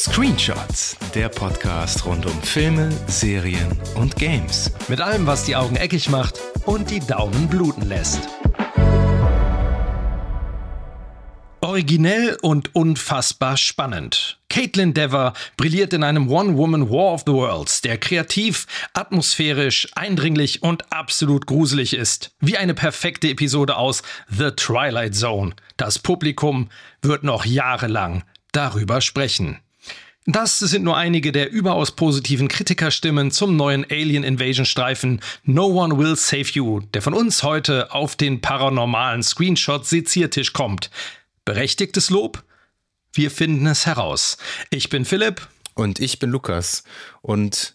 Screenshots, der Podcast rund um Filme, Serien und Games. Mit allem, was die Augen eckig macht und die Daumen bluten lässt. Originell und unfassbar spannend. Caitlin Dever brilliert in einem One-Woman War of the Worlds, der kreativ, atmosphärisch, eindringlich und absolut gruselig ist. Wie eine perfekte Episode aus The Twilight Zone. Das Publikum wird noch jahrelang darüber sprechen. Das sind nur einige der überaus positiven Kritikerstimmen zum neuen Alien Invasion Streifen No One Will Save You, der von uns heute auf den paranormalen Screenshot Seziertisch kommt. Berechtigtes Lob? Wir finden es heraus. Ich bin Philipp. Und ich bin Lukas. Und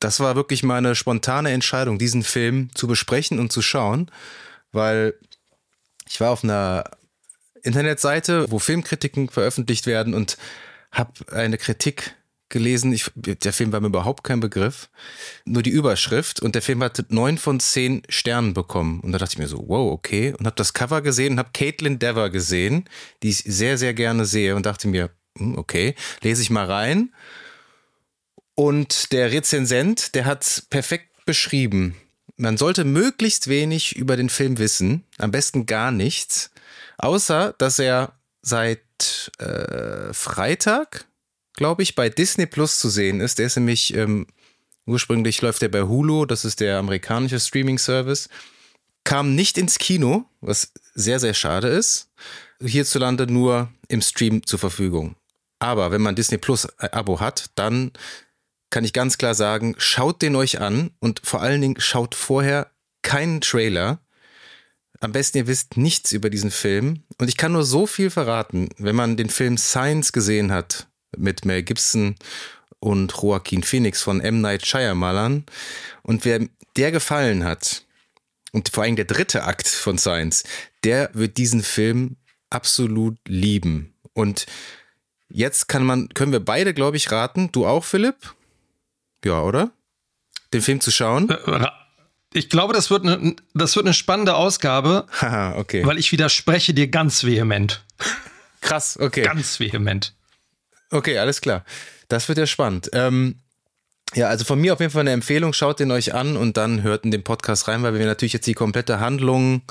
das war wirklich meine spontane Entscheidung, diesen Film zu besprechen und zu schauen, weil ich war auf einer Internetseite, wo Filmkritiken veröffentlicht werden und habe eine Kritik gelesen. Ich, der Film war mir überhaupt kein Begriff. Nur die Überschrift. Und der Film hat neun von zehn Sternen bekommen. Und da dachte ich mir so, wow, okay. Und habe das Cover gesehen und habe Caitlin Dever gesehen, die ich sehr, sehr gerne sehe. Und dachte mir, hm, okay, lese ich mal rein. Und der Rezensent, der hat perfekt beschrieben. Man sollte möglichst wenig über den Film wissen. Am besten gar nichts. Außer, dass er seit äh, Freitag, glaube ich, bei Disney Plus zu sehen ist. Der ist nämlich, ähm, ursprünglich läuft der bei Hulu, das ist der amerikanische Streaming-Service. Kam nicht ins Kino, was sehr, sehr schade ist. Hierzulande nur im Stream zur Verfügung. Aber wenn man Disney Plus äh, Abo hat, dann kann ich ganz klar sagen, schaut den euch an und vor allen Dingen schaut vorher keinen Trailer, am besten ihr wisst nichts über diesen Film. Und ich kann nur so viel verraten, wenn man den Film Science gesehen hat mit Mel Gibson und Joaquin Phoenix von M. Night Shyamalan. Und wer der gefallen hat, und vor allem der dritte Akt von Science, der wird diesen Film absolut lieben. Und jetzt kann man, können wir beide, glaube ich, raten. Du auch, Philipp? Ja, oder? Den Film zu schauen? Äh, ich glaube, das wird eine, das wird eine spannende Ausgabe, Haha, okay. weil ich widerspreche dir ganz vehement. Krass, okay. Ganz vehement. Okay, alles klar. Das wird ja spannend. Ähm, ja, also von mir auf jeden Fall eine Empfehlung. Schaut den euch an und dann hört in den Podcast rein, weil wir natürlich jetzt die komplette Handlung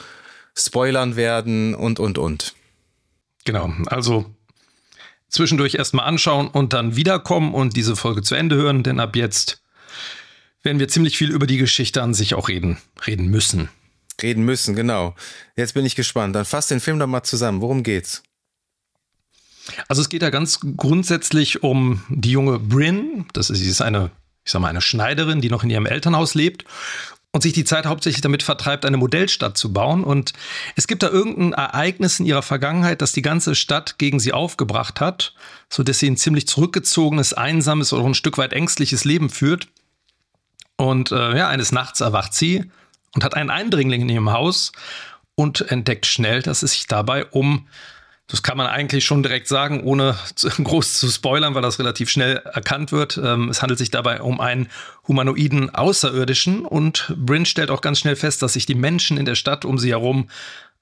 spoilern werden und, und, und. Genau, also zwischendurch erstmal anschauen und dann wiederkommen und diese Folge zu Ende hören, denn ab jetzt werden wir ziemlich viel über die Geschichte an sich auch reden, reden müssen. Reden müssen, genau. Jetzt bin ich gespannt. Dann fass den Film doch mal zusammen. Worum geht's? Also es geht ja ganz grundsätzlich um die junge Bryn. Das ist, sie ist eine, ich sag mal, eine Schneiderin, die noch in ihrem Elternhaus lebt und sich die Zeit hauptsächlich damit vertreibt, eine Modellstadt zu bauen. Und es gibt da irgendein Ereignis in ihrer Vergangenheit, das die ganze Stadt gegen sie aufgebracht hat, so dass sie ein ziemlich zurückgezogenes, einsames oder ein Stück weit ängstliches Leben führt. Und äh, ja, eines Nachts erwacht sie und hat einen Eindringling in ihrem Haus und entdeckt schnell, dass es sich dabei um, das kann man eigentlich schon direkt sagen, ohne groß zu spoilern, weil das relativ schnell erkannt wird. Ähm, es handelt sich dabei um einen humanoiden Außerirdischen und Bryn stellt auch ganz schnell fest, dass sich die Menschen in der Stadt um sie herum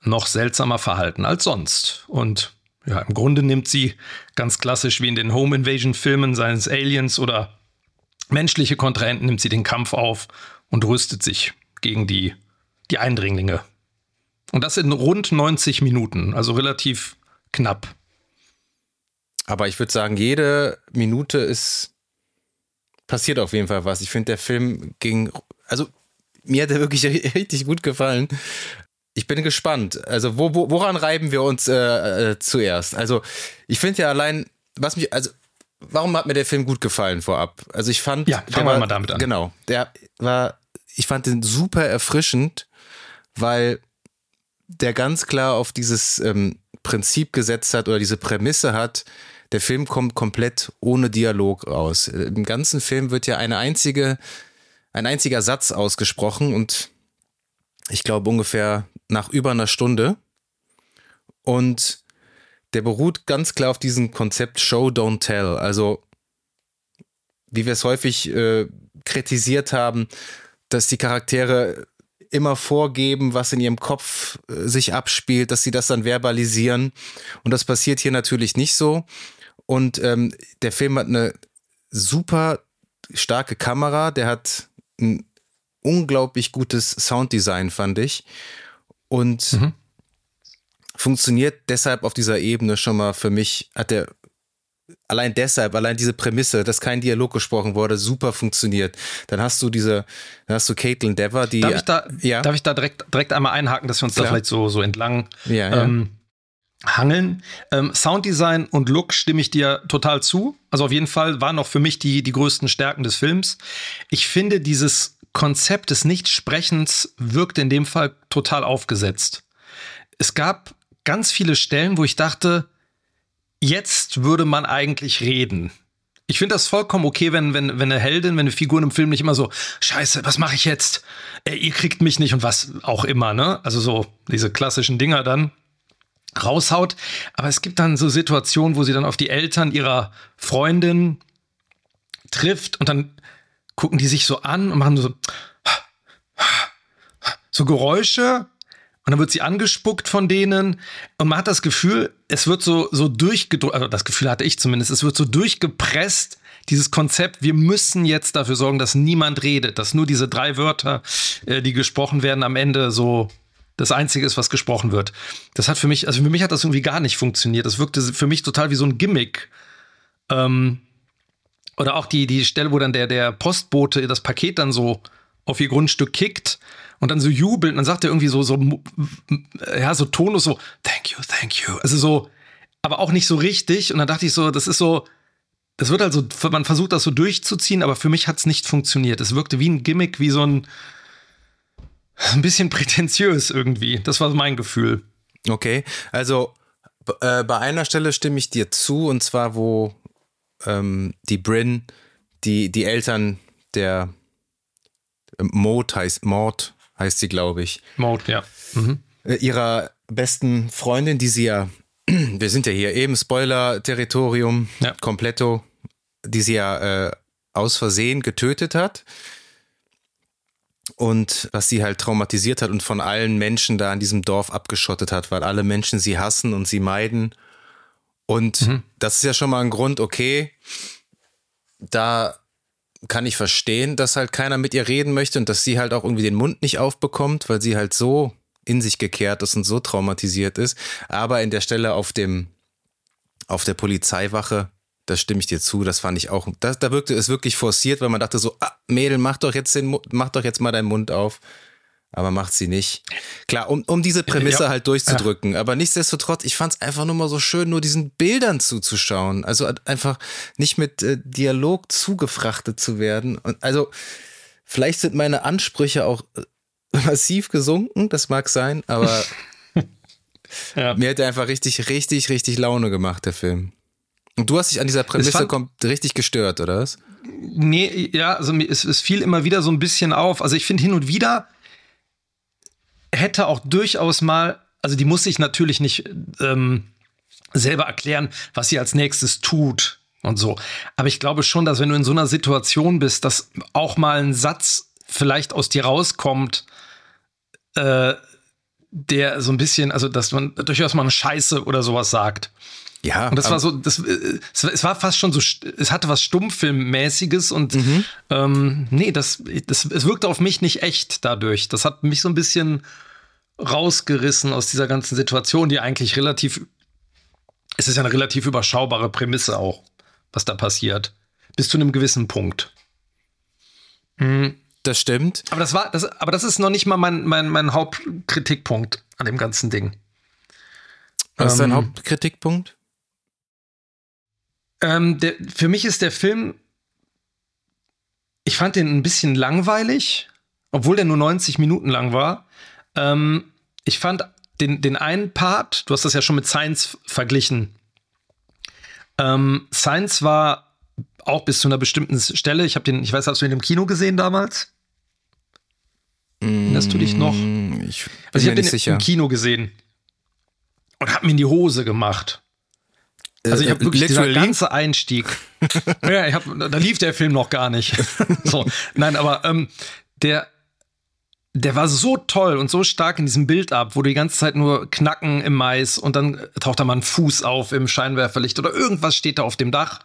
noch seltsamer verhalten als sonst. Und ja, im Grunde nimmt sie ganz klassisch wie in den Home Invasion Filmen seines Aliens oder menschliche Kontrahenten nimmt sie den Kampf auf und rüstet sich gegen die, die Eindringlinge. Und das in rund 90 Minuten, also relativ knapp. Aber ich würde sagen, jede Minute ist passiert auf jeden Fall was. Ich finde, der Film ging, also mir hat er wirklich richtig gut gefallen. Ich bin gespannt. Also wo, wo, woran reiben wir uns äh, äh, zuerst? Also ich finde ja allein, was mich, also warum hat mir der Film gut gefallen vorab? Also ich fand, ja, fangen wir mal damit an. Genau, der war, ich fand den super erfrischend, weil der ganz klar auf dieses ähm, Prinzip gesetzt hat oder diese Prämisse hat. Der Film kommt komplett ohne Dialog raus. Im ganzen Film wird ja eine einzige, ein einziger Satz ausgesprochen und ich glaube ungefähr nach über einer Stunde. Und der beruht ganz klar auf diesem Konzept Show, Don't Tell. Also, wie wir es häufig äh, kritisiert haben, dass die Charaktere immer vorgeben, was in ihrem Kopf äh, sich abspielt, dass sie das dann verbalisieren. Und das passiert hier natürlich nicht so. Und ähm, der Film hat eine super starke Kamera, der hat ein unglaublich gutes Sounddesign, fand ich. Und mhm. Funktioniert deshalb auf dieser Ebene schon mal für mich, hat der allein deshalb, allein diese Prämisse, dass kein Dialog gesprochen wurde, super funktioniert. Dann hast du diese, dann hast du Caitlin Dever, die. Darf ich da, ja? darf ich da direkt, direkt einmal einhaken, dass wir uns Klar. da vielleicht so, so entlang ja, ja. Ähm, hangeln? Ähm, Sounddesign und Look stimme ich dir total zu. Also auf jeden Fall waren auch für mich die, die größten Stärken des Films. Ich finde, dieses Konzept des Nichtsprechens wirkt in dem Fall total aufgesetzt. Es gab ganz viele Stellen, wo ich dachte, jetzt würde man eigentlich reden. Ich finde das vollkommen okay, wenn, wenn, wenn eine Heldin, wenn eine Figur im Film nicht immer so, scheiße, was mache ich jetzt? Ey, ihr kriegt mich nicht und was auch immer, ne? Also so diese klassischen Dinger dann raushaut. Aber es gibt dann so Situationen, wo sie dann auf die Eltern ihrer Freundin trifft und dann gucken die sich so an und machen so, so Geräusche und dann wird sie angespuckt von denen und man hat das Gefühl, es wird so, so durchgedrückt, also das Gefühl hatte ich zumindest, es wird so durchgepresst, dieses Konzept, wir müssen jetzt dafür sorgen, dass niemand redet, dass nur diese drei Wörter, äh, die gesprochen werden, am Ende so das Einzige ist, was gesprochen wird. Das hat für mich, also für mich hat das irgendwie gar nicht funktioniert. Das wirkte für mich total wie so ein Gimmick. Ähm, oder auch die, die Stelle, wo dann der, der Postbote das Paket dann so auf ihr Grundstück kickt und dann so jubelt und dann sagt er irgendwie so, so, ja, so tonlos so, thank you, thank you. Also so, aber auch nicht so richtig. Und dann dachte ich so, das ist so, das wird also, man versucht das so durchzuziehen, aber für mich hat es nicht funktioniert. Es wirkte wie ein Gimmick, wie so ein, ein bisschen prätentiös irgendwie. Das war mein Gefühl. Okay, also äh, bei einer Stelle stimme ich dir zu, und zwar, wo ähm, die Bryn, die, die Eltern der Maud heißt, Maud heißt sie, glaube ich. Maud, ja. Mhm. Äh, ihrer besten Freundin, die sie ja, wir sind ja hier eben Spoiler-Territorium, ja. kompletto, die sie ja äh, aus Versehen getötet hat. Und was sie halt traumatisiert hat und von allen Menschen da in diesem Dorf abgeschottet hat, weil alle Menschen sie hassen und sie meiden. Und mhm. das ist ja schon mal ein Grund, okay, da kann ich verstehen, dass halt keiner mit ihr reden möchte und dass sie halt auch irgendwie den Mund nicht aufbekommt, weil sie halt so in sich gekehrt ist und so traumatisiert ist. Aber in der Stelle auf dem, auf der Polizeiwache, da stimme ich dir zu, das fand ich auch, das, da wirkte es wirklich forciert, weil man dachte so, ah, Mädel, mach doch jetzt den, mach doch jetzt mal deinen Mund auf aber macht sie nicht. Klar, um, um diese Prämisse ja. halt durchzudrücken. Ja. Aber nichtsdestotrotz, ich fand es einfach nur mal so schön, nur diesen Bildern zuzuschauen. Also einfach nicht mit äh, Dialog zugefrachtet zu werden. Und also vielleicht sind meine Ansprüche auch äh, massiv gesunken, das mag sein, aber ja. mir hat er einfach richtig, richtig, richtig Laune gemacht, der Film. Und du hast dich an dieser Prämisse kommt richtig gestört, oder was? Nee, ja, also es, es fiel immer wieder so ein bisschen auf. Also ich finde hin und wieder hätte auch durchaus mal, also die muss sich natürlich nicht ähm, selber erklären, was sie als nächstes tut und so. Aber ich glaube schon, dass wenn du in so einer Situation bist, dass auch mal ein Satz vielleicht aus dir rauskommt, äh, der so ein bisschen, also dass man durchaus mal eine Scheiße oder sowas sagt. Ja. Und das war so, das, äh, es war fast schon so, es hatte was Stummfilmmäßiges und mhm. ähm, nee, das, das, es wirkte auf mich nicht echt dadurch. Das hat mich so ein bisschen rausgerissen aus dieser ganzen Situation, die eigentlich relativ, es ist ja eine relativ überschaubare Prämisse auch, was da passiert. Bis zu einem gewissen Punkt. Mhm. Das stimmt. Aber das war, das, aber das ist noch nicht mal mein, mein, mein Hauptkritikpunkt an dem ganzen Ding. Was ist dein ähm, Hauptkritikpunkt? Ähm, der, für mich ist der Film, ich fand den ein bisschen langweilig, obwohl der nur 90 Minuten lang war. Ähm, ich fand den, den einen Part, du hast das ja schon mit Science verglichen. Ähm, Science war auch bis zu einer bestimmten Stelle. Ich habe den, ich weiß, hast du ihn im Kino gesehen damals? Erinnerst du dich noch? Mm, ich bin also ich habe den sicher. im Kino gesehen und habe mir in die Hose gemacht. Also ich habe äh, wirklich Literally? dieser ganze Einstieg. ja, ich hab, da lief der Film noch gar nicht. so, nein, aber ähm, der der war so toll und so stark in diesem Bild ab, wo du die ganze Zeit nur knacken im Mais und dann taucht da mal ein Fuß auf im Scheinwerferlicht oder irgendwas steht da auf dem Dach.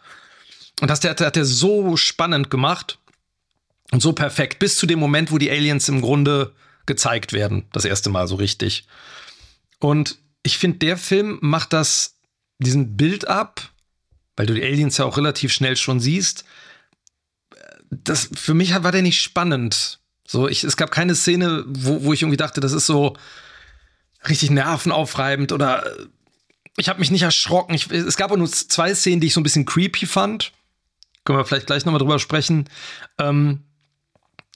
Und das hat, hat er so spannend gemacht und so perfekt, bis zu dem Moment, wo die Aliens im Grunde gezeigt werden. Das erste Mal so richtig. Und ich finde, der Film macht das, diesen Bild ab, weil du die Aliens ja auch relativ schnell schon siehst. Das, für mich war der nicht spannend. So, ich, es gab keine Szene, wo, wo ich irgendwie dachte, das ist so richtig nervenaufreibend oder ich habe mich nicht erschrocken. Ich, es gab auch nur zwei Szenen, die ich so ein bisschen creepy fand. Können wir vielleicht gleich nochmal drüber sprechen. Ähm,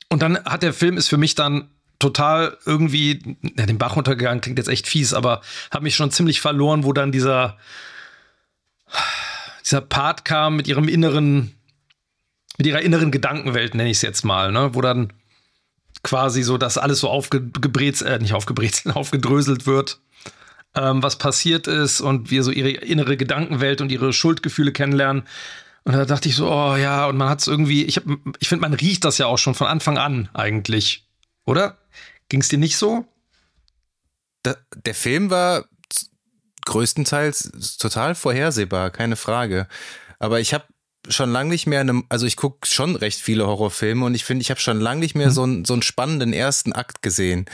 und dann hat der Film ist für mich dann total irgendwie, ja, den Bach runtergegangen, klingt jetzt echt fies, aber habe mich schon ziemlich verloren, wo dann dieser, dieser Part kam mit ihrem inneren, mit ihrer inneren Gedankenwelt, nenne ich es jetzt mal, ne? wo dann quasi so, dass alles so aufgebrezelt, äh, nicht aufgebrezelt, aufgedröselt wird, ähm, was passiert ist und wir so ihre innere Gedankenwelt und ihre Schuldgefühle kennenlernen. Und da dachte ich so, oh ja, und man hat es irgendwie, ich, ich finde, man riecht das ja auch schon von Anfang an eigentlich, oder? Ging es dir nicht so? Da, der Film war größtenteils total vorhersehbar, keine Frage. Aber ich habe schon lange nicht mehr, eine, also ich gucke schon recht viele Horrorfilme und ich finde, ich habe schon lange nicht mehr mhm. so, einen, so einen spannenden ersten Akt gesehen.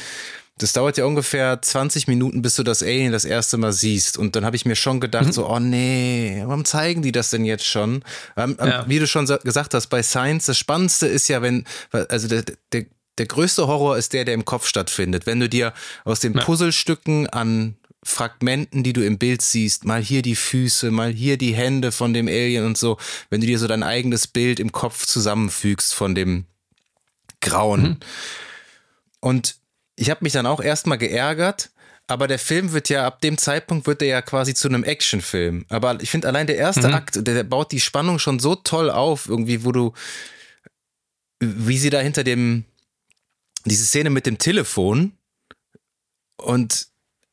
Das dauert ja ungefähr 20 Minuten, bis du das Alien das erste Mal siehst. Und dann habe ich mir schon gedacht, mhm. so, oh nee, warum zeigen die das denn jetzt schon? Ähm, ähm ja. Wie du schon gesagt hast, bei Science, das Spannendste ist ja, wenn, also der, der der größte Horror ist der, der im Kopf stattfindet. Wenn du dir aus den Puzzlestücken an Fragmenten, die du im Bild siehst, mal hier die Füße, mal hier die Hände von dem Alien und so, wenn du dir so dein eigenes Bild im Kopf zusammenfügst von dem Grauen. Mhm. Und ich habe mich dann auch erstmal geärgert, aber der Film wird ja, ab dem Zeitpunkt wird er ja quasi zu einem Actionfilm. Aber ich finde allein der erste mhm. Akt, der, der baut die Spannung schon so toll auf, irgendwie, wo du, wie sie da hinter dem, diese Szene mit dem Telefon und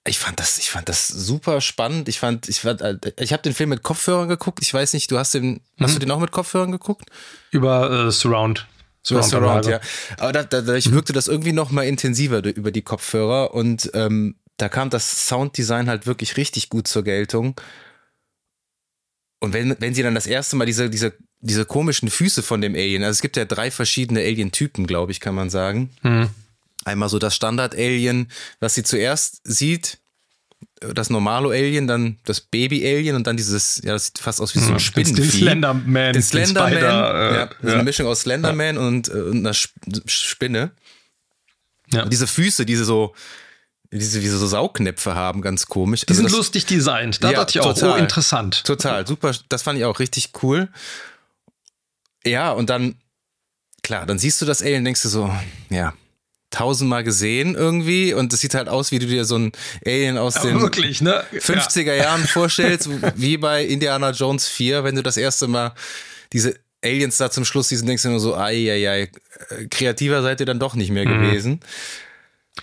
ich fand das, ich fand das super spannend. Ich fand, ich fand, äh, ich habe den Film mit Kopfhörern geguckt. Ich weiß nicht, du hast den, mhm. hast du den auch mit Kopfhörern geguckt? Über äh, Surround. Surround, Surround ja. Aber da, da, dadurch mhm. wirkte das irgendwie noch mal intensiver über die Kopfhörer und ähm, da kam das Sounddesign halt wirklich richtig gut zur Geltung. Und wenn, wenn sie dann das erste Mal diese, diese, diese komischen Füße von dem Alien, also es gibt ja drei verschiedene Alien-Typen, glaube ich, kann man sagen. Mhm. Einmal so das Standard-Alien, was sie zuerst sieht, das normale Alien, dann das Baby-Alien und dann dieses, ja, das sieht fast aus wie so ein Spinnenvieh. Den Slenderman. Den Slenderman, Spider, äh, ja, ja. eine Mischung aus Slenderman ja. und, äh, und einer Spinne. Ja. Und diese Füße, diese so, diese wie so Saugnäpfe haben, ganz komisch. Die also sind das, lustig designt. Da ja, dachte ich auch, total, oh, interessant. Total, super. Das fand ich auch richtig cool. Ja, und dann, klar, dann siehst du das Alien denkst du so, ja, tausendmal gesehen irgendwie und es sieht halt aus, wie du dir so ein Alien aus ja, den wirklich, ne? 50er ja. Jahren vorstellst, wie bei Indiana Jones 4, wenn du das erste Mal diese Aliens da zum Schluss siehst, denkst du nur so, ai, ai, ai, kreativer seid ihr dann doch nicht mehr mhm. gewesen.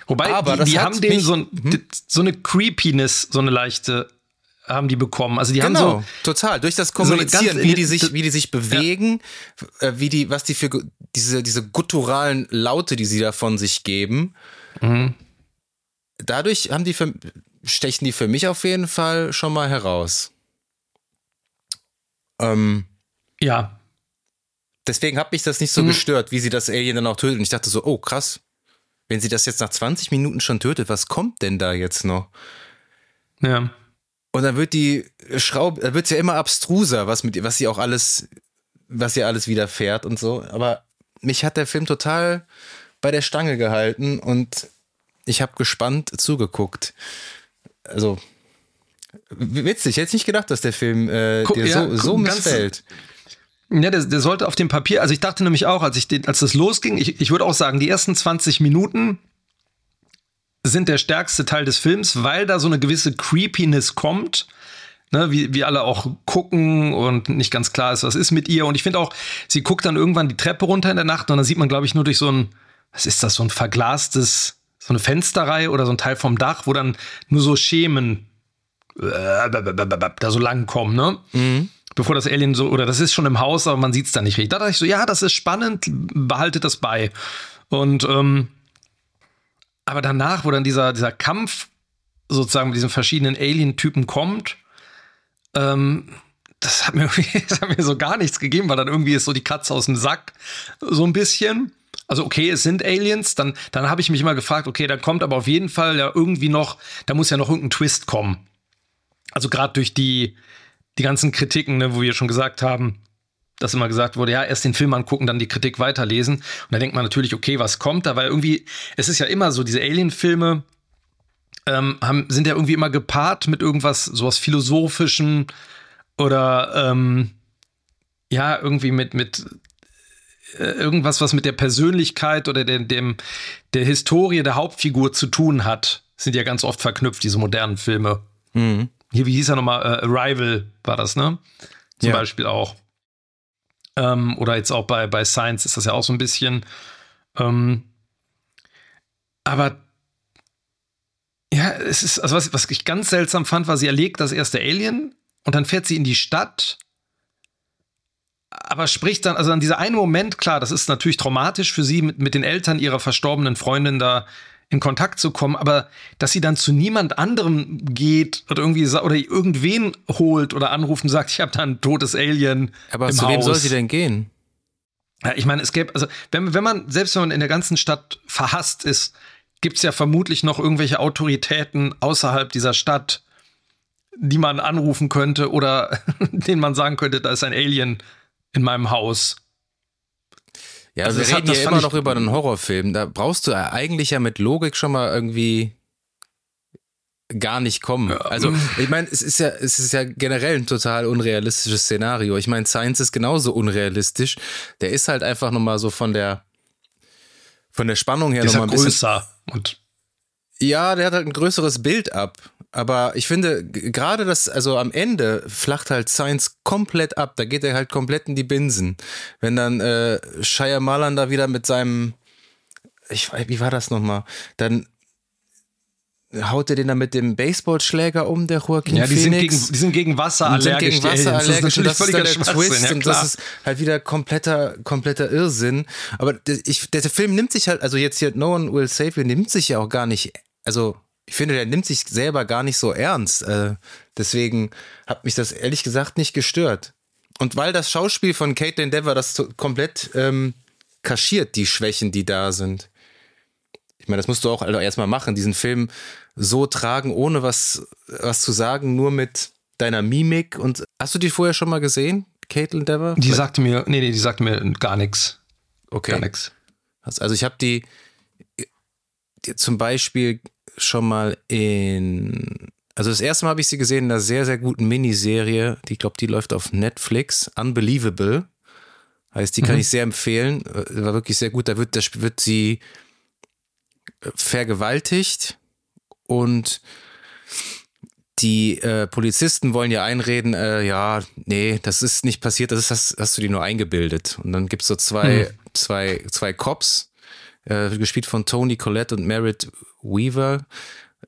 Wobei, Aber die, die haben denen so, ein, hm? so eine Creepiness, so eine leichte haben die bekommen. Also die genau, haben so total durch das Kommunizieren, so wie die sich, wie die sich bewegen, ja. Äh, wie die, was die für diese diese gutturalen Laute, die sie da von sich geben. Mhm. Dadurch haben die für, stechen die für mich auf jeden Fall schon mal heraus. Ähm, ja. Deswegen hat mich das nicht so mhm. gestört, wie sie das Alien dann auch tötet. Und ich dachte so, oh krass, wenn sie das jetzt nach 20 Minuten schon tötet, was kommt denn da jetzt noch? Ja. Und dann wird die Schraube, da wird es ja immer abstruser, was mit was sie auch alles, was ihr alles widerfährt und so. Aber mich hat der Film total bei der Stange gehalten und ich habe gespannt zugeguckt. Also witzig, ich hätte nicht gedacht, dass der Film äh, Guck, dir ja, so, so missfällt. Ja, der, der, sollte auf dem Papier, also ich dachte nämlich auch, als ich den, als das losging, ich, ich würde auch sagen, die ersten 20 Minuten sind der stärkste Teil des Films, weil da so eine gewisse Creepiness kommt. Ne, wie, wie alle auch gucken und nicht ganz klar ist, was ist mit ihr. Und ich finde auch, sie guckt dann irgendwann die Treppe runter in der Nacht und dann sieht man, glaube ich, nur durch so ein, was ist das, so ein verglastes, so eine Fensterreihe oder so ein Teil vom Dach, wo dann nur so Schemen äh, da so lang kommen, ne? Mhm. Bevor das Alien so, oder das ist schon im Haus, aber man sieht es da nicht richtig. Da dachte ich so, ja, das ist spannend, behaltet das bei. Und ähm, Aber danach, wo dann dieser, dieser Kampf sozusagen mit diesen verschiedenen Alien-Typen kommt, ähm, das hat, mir das hat mir so gar nichts gegeben, weil dann irgendwie ist so die Katze aus dem Sack, so ein bisschen. Also okay, es sind Aliens, dann, dann habe ich mich immer gefragt, okay, da kommt aber auf jeden Fall ja irgendwie noch, da muss ja noch irgendein Twist kommen. Also gerade durch die, die ganzen Kritiken, ne, wo wir schon gesagt haben, dass immer gesagt wurde, ja, erst den Film angucken, dann die Kritik weiterlesen. Und da denkt man natürlich, okay, was kommt da? Weil irgendwie, es ist ja immer so, diese Alien-Filme ähm, haben, sind ja irgendwie immer gepaart mit irgendwas, sowas Philosophischen oder ähm, ja, irgendwie mit, mit äh, irgendwas, was mit der Persönlichkeit oder der, dem, der Historie der Hauptfigur zu tun hat, sind ja ganz oft verknüpft, diese modernen Filme. Mhm. Hier, wie hieß er nochmal? Äh, Arrival war das, ne? Zum ja. Beispiel auch. Ähm, oder jetzt auch bei, bei Science ist das ja auch so ein bisschen. Ähm, aber ja, es ist, also was, was ich ganz seltsam fand, war, sie erlegt das erste Alien und dann fährt sie in die Stadt aber spricht dann, also an dieser einen Moment, klar, das ist natürlich traumatisch für sie, mit, mit den Eltern ihrer verstorbenen Freundin da in Kontakt zu kommen, aber dass sie dann zu niemand anderem geht oder irgendwie oder irgendwen holt oder anruft und sagt, ich habe da ein totes Alien. Aber zu Haus. wem soll sie denn gehen? Ja, ich meine, es gäbe, also wenn, wenn man, selbst wenn man in der ganzen Stadt verhasst ist, gibt es ja vermutlich noch irgendwelche Autoritäten außerhalb dieser Stadt, die man anrufen könnte oder denen man sagen könnte, da ist ein Alien in meinem Haus. Ja, also wir reden ja immer noch über einen Horrorfilm. Da brauchst du eigentlich ja mit Logik schon mal irgendwie gar nicht kommen. Ja. Also, ich meine, es ist ja, es ist ja generell ein total unrealistisches Szenario. Ich meine, Science ist genauso unrealistisch. Der ist halt einfach nochmal so von der, von der Spannung her nochmal ein bisschen. größer und ja, der hat halt ein größeres Bild ab. Aber ich finde, gerade das, also am Ende flacht halt Science komplett ab. Da geht er halt komplett in die Binsen. Wenn dann äh, Shia Malan da wieder mit seinem, ich weiß, wie war das nochmal? Dann haut er den dann mit dem Baseballschläger um, der Joaquin ja, die Phoenix. Sind gegen, die sind gegen Wasser allergisch. Sind gegen Wasser allergisch. Das ist, das ist Twist ja, und das ist halt wieder kompletter, kompletter Irrsinn. Aber der, ich, der Film nimmt sich halt, also jetzt hier No One Will Save You, nimmt sich ja auch gar nicht, also ich finde, der nimmt sich selber gar nicht so ernst. Äh, deswegen hat mich das ehrlich gesagt nicht gestört. Und weil das Schauspiel von Caitlin Dever das komplett ähm, kaschiert, die Schwächen, die da sind. Ich meine, das musst du auch also erstmal machen, diesen Film so tragen, ohne was, was zu sagen, nur mit deiner Mimik. Und hast du die vorher schon mal gesehen, Caitlin Dever? Die sagte mir, nee, nee, die sagte mir gar nichts. Okay. Gar nichts. Also ich habe die, die zum Beispiel schon mal in. Also das erste Mal habe ich sie gesehen in einer sehr, sehr guten Miniserie. Die, ich glaube, die läuft auf Netflix. Unbelievable. Heißt, die kann mhm. ich sehr empfehlen. Äh, war wirklich sehr gut. Da wird, da wird sie äh, vergewaltigt und die äh, Polizisten wollen ja einreden, äh, ja, nee, das ist nicht passiert, das ist, hast, hast du dir nur eingebildet. Und dann gibt es so zwei, hm. zwei, zwei Cops, äh, gespielt von Tony Collette und Merritt Weaver,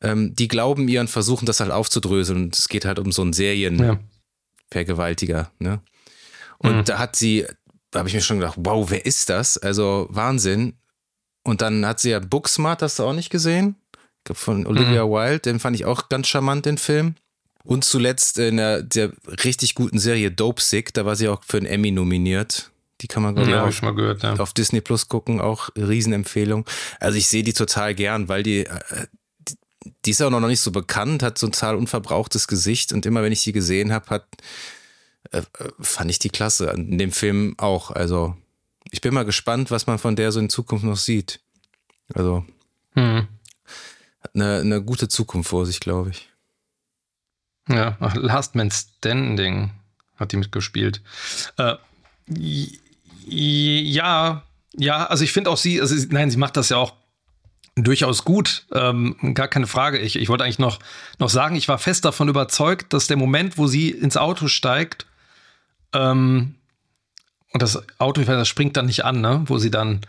ähm, die glauben ihr und versuchen das halt aufzudröseln. Und es geht halt um so einen Serienvergewaltiger. Ja. Ne? Und mhm. da hat sie, da habe ich mir schon gedacht, wow, wer ist das? Also Wahnsinn. Und dann hat sie ja Booksmart, hast du auch nicht gesehen? Von Olivia mhm. Wilde, den fand ich auch ganz charmant, den Film. Und zuletzt in der, der richtig guten Serie Dope Sick, da war sie auch für einen Emmy nominiert. Die kann man, glaube ja, ich, mal gehört, ja. auf Disney Plus gucken. Auch Riesenempfehlung. Also ich sehe die total gern, weil die, äh, die ist auch noch nicht so bekannt, hat so ein total unverbrauchtes Gesicht und immer wenn ich die gesehen habe, hat äh, fand ich die klasse. In dem Film auch. Also ich bin mal gespannt, was man von der so in Zukunft noch sieht. Also hm. hat eine, eine gute Zukunft vor sich, glaube ich. Ja, Last Man Standing hat die mitgespielt. Äh, ja, ja, also ich finde auch sie, also nein, sie macht das ja auch durchaus gut, ähm, gar keine Frage. Ich, ich wollte eigentlich noch, noch sagen, ich war fest davon überzeugt, dass der Moment, wo sie ins Auto steigt, ähm, und das Auto, das springt dann nicht an, ne? wo sie dann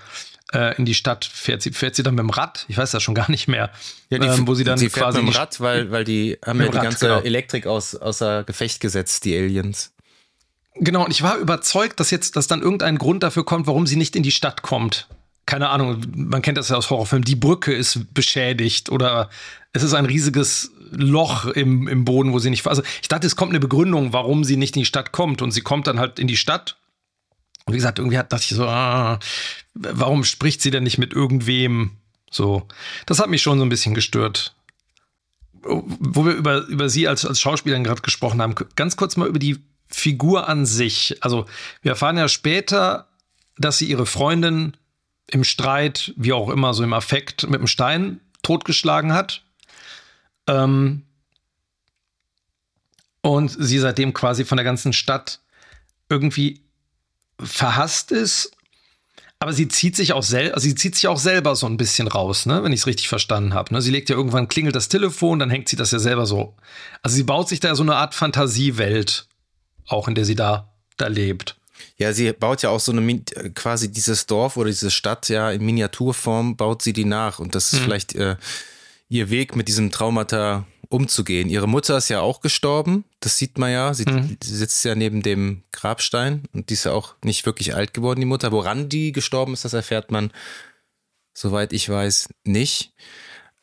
äh, in die Stadt fährt. Sie, fährt sie dann mit dem Rad? Ich weiß das schon gar nicht mehr. Ja, die, ähm, wo sie dann sie fährt quasi mit dem Rad, weil, weil die haben ja die Rad, ganze genau. Elektrik aus, außer Gefecht gesetzt, die Aliens. Genau, und ich war überzeugt, dass jetzt, dass dann irgendein Grund dafür kommt, warum sie nicht in die Stadt kommt. keine Ahnung, man kennt das ja aus Horrorfilmen, die Brücke ist beschädigt oder es ist ein riesiges Loch im, im Boden, wo sie nicht. Also ich dachte, es kommt eine Begründung, warum sie nicht in die Stadt kommt. Und sie kommt dann halt in die Stadt. Und wie gesagt, irgendwie dachte ich so, ah, warum spricht sie denn nicht mit irgendwem? So, das hat mich schon so ein bisschen gestört. Wo wir über, über sie als, als Schauspielerin gerade gesprochen haben, ganz kurz mal über die Figur an sich. Also, wir erfahren ja später, dass sie ihre Freundin im Streit, wie auch immer, so im Affekt mit dem Stein totgeschlagen hat. Ähm, und sie seitdem quasi von der ganzen Stadt irgendwie verhasst ist. Aber sie zieht sich auch selber, also sie zieht sich auch selber so ein bisschen raus, ne, wenn ich es richtig verstanden habe. Ne? Sie legt ja irgendwann klingelt das Telefon, dann hängt sie das ja selber so. Also sie baut sich da so eine Art Fantasiewelt, auch in der sie da, da lebt. Ja, sie baut ja auch so eine quasi dieses Dorf oder diese Stadt ja in Miniaturform baut sie die nach und das ist hm. vielleicht äh, ihr Weg mit diesem Traumata umzugehen. Ihre Mutter ist ja auch gestorben, das sieht man ja. Sie, mhm. sie, sitzt ja neben dem Grabstein und die ist ja auch nicht wirklich alt geworden, die Mutter. Woran die gestorben ist, das erfährt man, soweit ich weiß, nicht.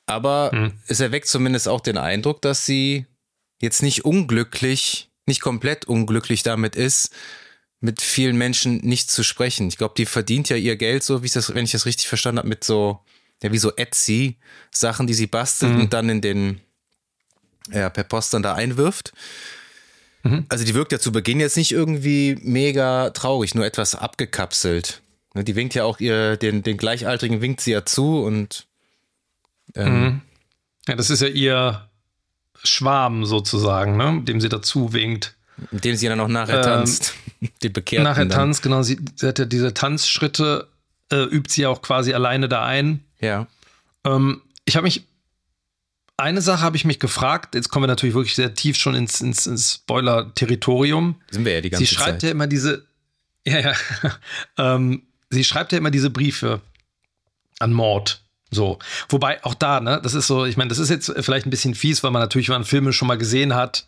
Aber mhm. es erweckt zumindest auch den Eindruck, dass sie jetzt nicht unglücklich, nicht komplett unglücklich damit ist, mit vielen Menschen nicht zu sprechen. Ich glaube, die verdient ja ihr Geld so, wie ich das, wenn ich das richtig verstanden habe, mit so ja, wie so Etsy, Sachen, die sie bastelt mhm. und dann in den, ja, per Post dann da einwirft. Mhm. Also die wirkt ja zu Beginn jetzt nicht irgendwie mega traurig, nur etwas abgekapselt. Ne, die winkt ja auch ihr, den, den Gleichaltrigen winkt sie ja zu und ähm, mhm. Ja, das ist ja ihr Schwarm sozusagen, ne? dem sie dazu winkt. Dem sie dann auch nachher ähm, tanzt. Die Bekehrten. Nachher dann. tanzt, genau. Sie, sie hat ja diese Tanzschritte, äh, übt sie ja auch quasi alleine da ein. Ja. Ähm, ich habe mich, eine Sache habe ich mich gefragt, jetzt kommen wir natürlich wirklich sehr tief schon ins, ins, ins Spoiler-Territorium. Sind wir ja die ganze Zeit. Sie schreibt Zeit. ja immer diese, ja, ja, ähm, sie schreibt ja immer diese Briefe an Mord. So. Wobei auch da, ne, das ist so, ich meine, das ist jetzt vielleicht ein bisschen fies, weil man natürlich, wenn man Filme schon mal gesehen hat,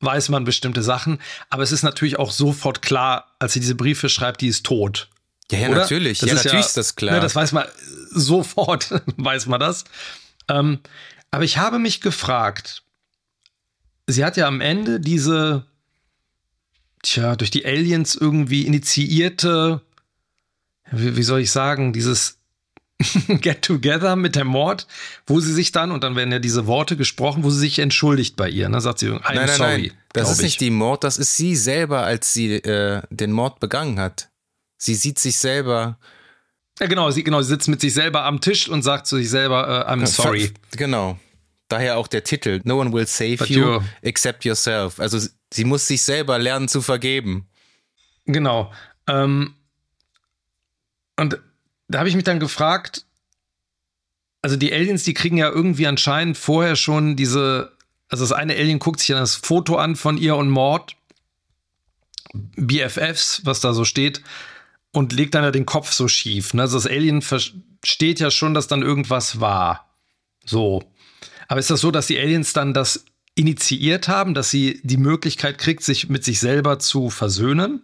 weiß man bestimmte Sachen. Aber es ist natürlich auch sofort klar, als sie diese Briefe schreibt, die ist tot. Ja, ja, Oder? natürlich. Das ja, ist natürlich ja, ist das klar. Ne, das weiß man sofort, weiß man das. Ähm, aber ich habe mich gefragt, sie hat ja am Ende diese, tja, durch die Aliens irgendwie initiierte, wie, wie soll ich sagen, dieses Get Together mit der Mord, wo sie sich dann, und dann werden ja diese Worte gesprochen, wo sie sich entschuldigt bei ihr. Ne? Sagt sie, I'm nein, nein, sorry. Nein. Das ist ich. nicht die Mord, das ist sie selber, als sie äh, den Mord begangen hat. Sie sieht sich selber. Ja, genau, sie, genau, sie sitzt mit sich selber am Tisch und sagt zu sich selber, uh, I'm sorry. Genau. Daher auch der Titel, No one will save But you except yourself. Also sie muss sich selber lernen zu vergeben. Genau. Ähm, und da habe ich mich dann gefragt, also die Aliens, die kriegen ja irgendwie anscheinend vorher schon diese, also das eine Alien guckt sich dann das Foto an von ihr und Mord, BFFs, was da so steht, und legt dann ja den Kopf so schief. Ne? Also das Alien versteht ja schon, dass dann irgendwas war. So. Aber ist das so, dass die Aliens dann das initiiert haben, dass sie die Möglichkeit kriegt, sich mit sich selber zu versöhnen?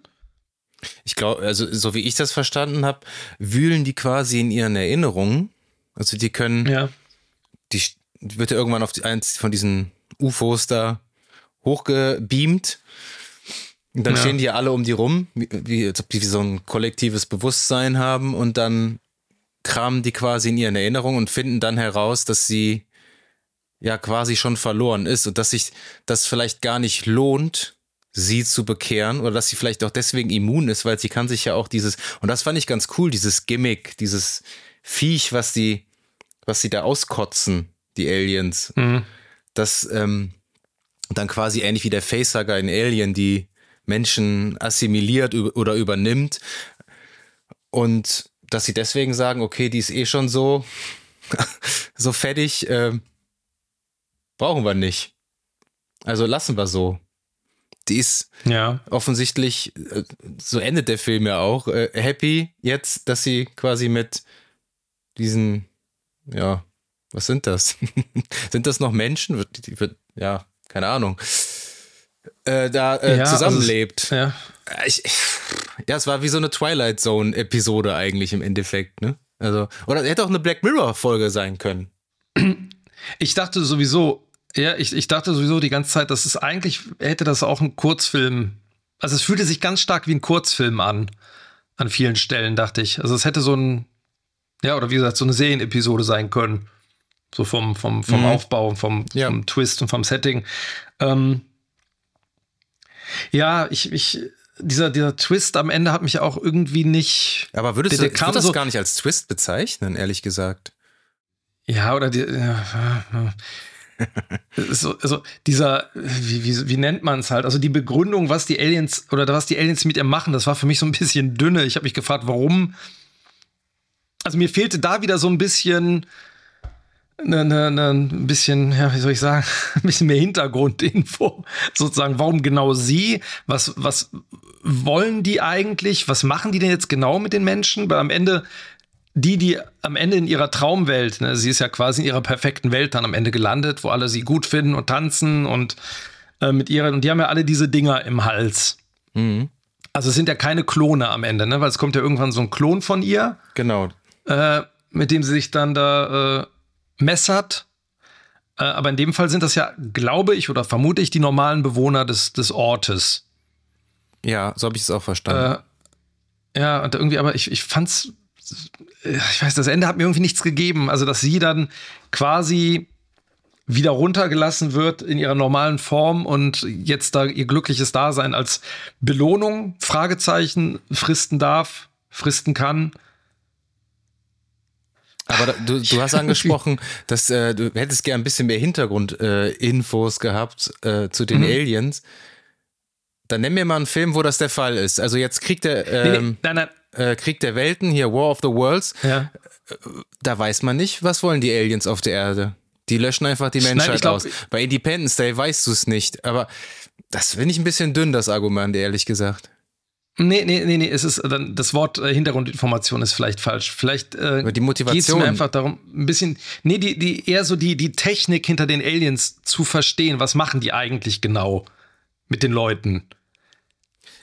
Ich glaube, also so wie ich das verstanden habe, wühlen die quasi in ihren Erinnerungen. Also die können, ja. die wird ja irgendwann auf die, eins von diesen UFOs da hochgebeamt und dann ja. stehen die alle um die rum, wie, wie, als ob die wie so ein kollektives Bewusstsein haben und dann kramen die quasi in ihren Erinnerungen und finden dann heraus, dass sie ja quasi schon verloren ist und dass sich das vielleicht gar nicht lohnt, sie zu bekehren oder dass sie vielleicht auch deswegen immun ist, weil sie kann sich ja auch dieses, und das fand ich ganz cool, dieses Gimmick, dieses Viech, was die, was sie da auskotzen, die Aliens, mhm. das ähm, dann quasi ähnlich wie der Facehugger in Alien, die Menschen assimiliert oder übernimmt. Und dass sie deswegen sagen, okay, die ist eh schon so, so fettig, äh, brauchen wir nicht. Also lassen wir so. Die ist ja. offensichtlich, äh, so endet der Film ja auch, äh, happy jetzt, dass sie quasi mit diesen, ja, was sind das? sind das noch Menschen? Ja, keine Ahnung äh, da äh, ja, also zusammenlebt. Also, ja. Ich, ja, es war wie so eine Twilight Zone-Episode eigentlich im Endeffekt, ne? Also, oder hätte auch eine Black Mirror-Folge sein können. Ich dachte sowieso, ja, ich, ich dachte sowieso die ganze Zeit, dass es eigentlich hätte das auch ein Kurzfilm. Also es fühlte sich ganz stark wie ein Kurzfilm an. An vielen Stellen, dachte ich. Also es hätte so ein, ja, oder wie gesagt, so eine Serienepisode sein können. So vom, vom, vom mhm. Aufbau, vom, ja. vom Twist und vom Setting. Ähm, ja, ich, ich, dieser, dieser Twist am Ende hat mich auch irgendwie nicht. Aber würdest der, der du würd das so, gar nicht als Twist bezeichnen, ehrlich gesagt? Ja, oder die, ja, so, also dieser, wie, wie, wie nennt man es halt? Also die Begründung, was die Aliens oder was die Aliens mit ihr machen, das war für mich so ein bisschen dünne. Ich habe mich gefragt, warum. Also mir fehlte da wieder so ein bisschen ne, ne, ne, ein bisschen, ja, wie soll ich sagen, ein bisschen mehr Hintergrundinfo. Sozusagen, warum genau sie? Was, was wollen die eigentlich? Was machen die denn jetzt genau mit den Menschen? Weil am Ende, die, die am Ende in ihrer Traumwelt, ne, sie ist ja quasi in ihrer perfekten Welt dann am Ende gelandet, wo alle sie gut finden und tanzen und äh, mit ihren, und die haben ja alle diese Dinger im Hals. Mhm. Also es sind ja keine Klone am Ende, ne? Weil es kommt ja irgendwann so ein Klon von ihr. Genau. Äh, mit dem sie sich dann da äh, messert. Äh, aber in dem Fall sind das ja, glaube ich oder vermute ich, die normalen Bewohner des, des Ortes. Ja, so habe ich es auch verstanden. Äh, ja, und irgendwie, aber ich, ich fand's, ich weiß, das Ende hat mir irgendwie nichts gegeben. Also, dass sie dann quasi wieder runtergelassen wird in ihrer normalen Form und jetzt da ihr glückliches Dasein als Belohnung, Fragezeichen, fristen darf, fristen kann. Aber du, du hast angesprochen, dass äh, du hättest gern ein bisschen mehr Hintergrundinfos äh, gehabt äh, zu den mhm. Aliens. Dann nenn mir mal einen Film, wo das der Fall ist. Also jetzt kriegt der ähm, nee, nee, nein, nein. Äh, Krieg der Welten, hier War of the Worlds. Ja. Da weiß man nicht, was wollen die Aliens auf der Erde. Die löschen einfach die Menschheit nein, glaub, aus. Bei Independence Day weißt du es nicht. Aber das finde ich ein bisschen dünn, das Argument, ehrlich gesagt. Nee, nee, nee, nee, es ist dann das Wort äh, Hintergrundinformation ist vielleicht falsch. Vielleicht äh, die Motivation. mir einfach darum, ein bisschen, nee, die, die, eher so die, die Technik hinter den Aliens zu verstehen. Was machen die eigentlich genau mit den Leuten?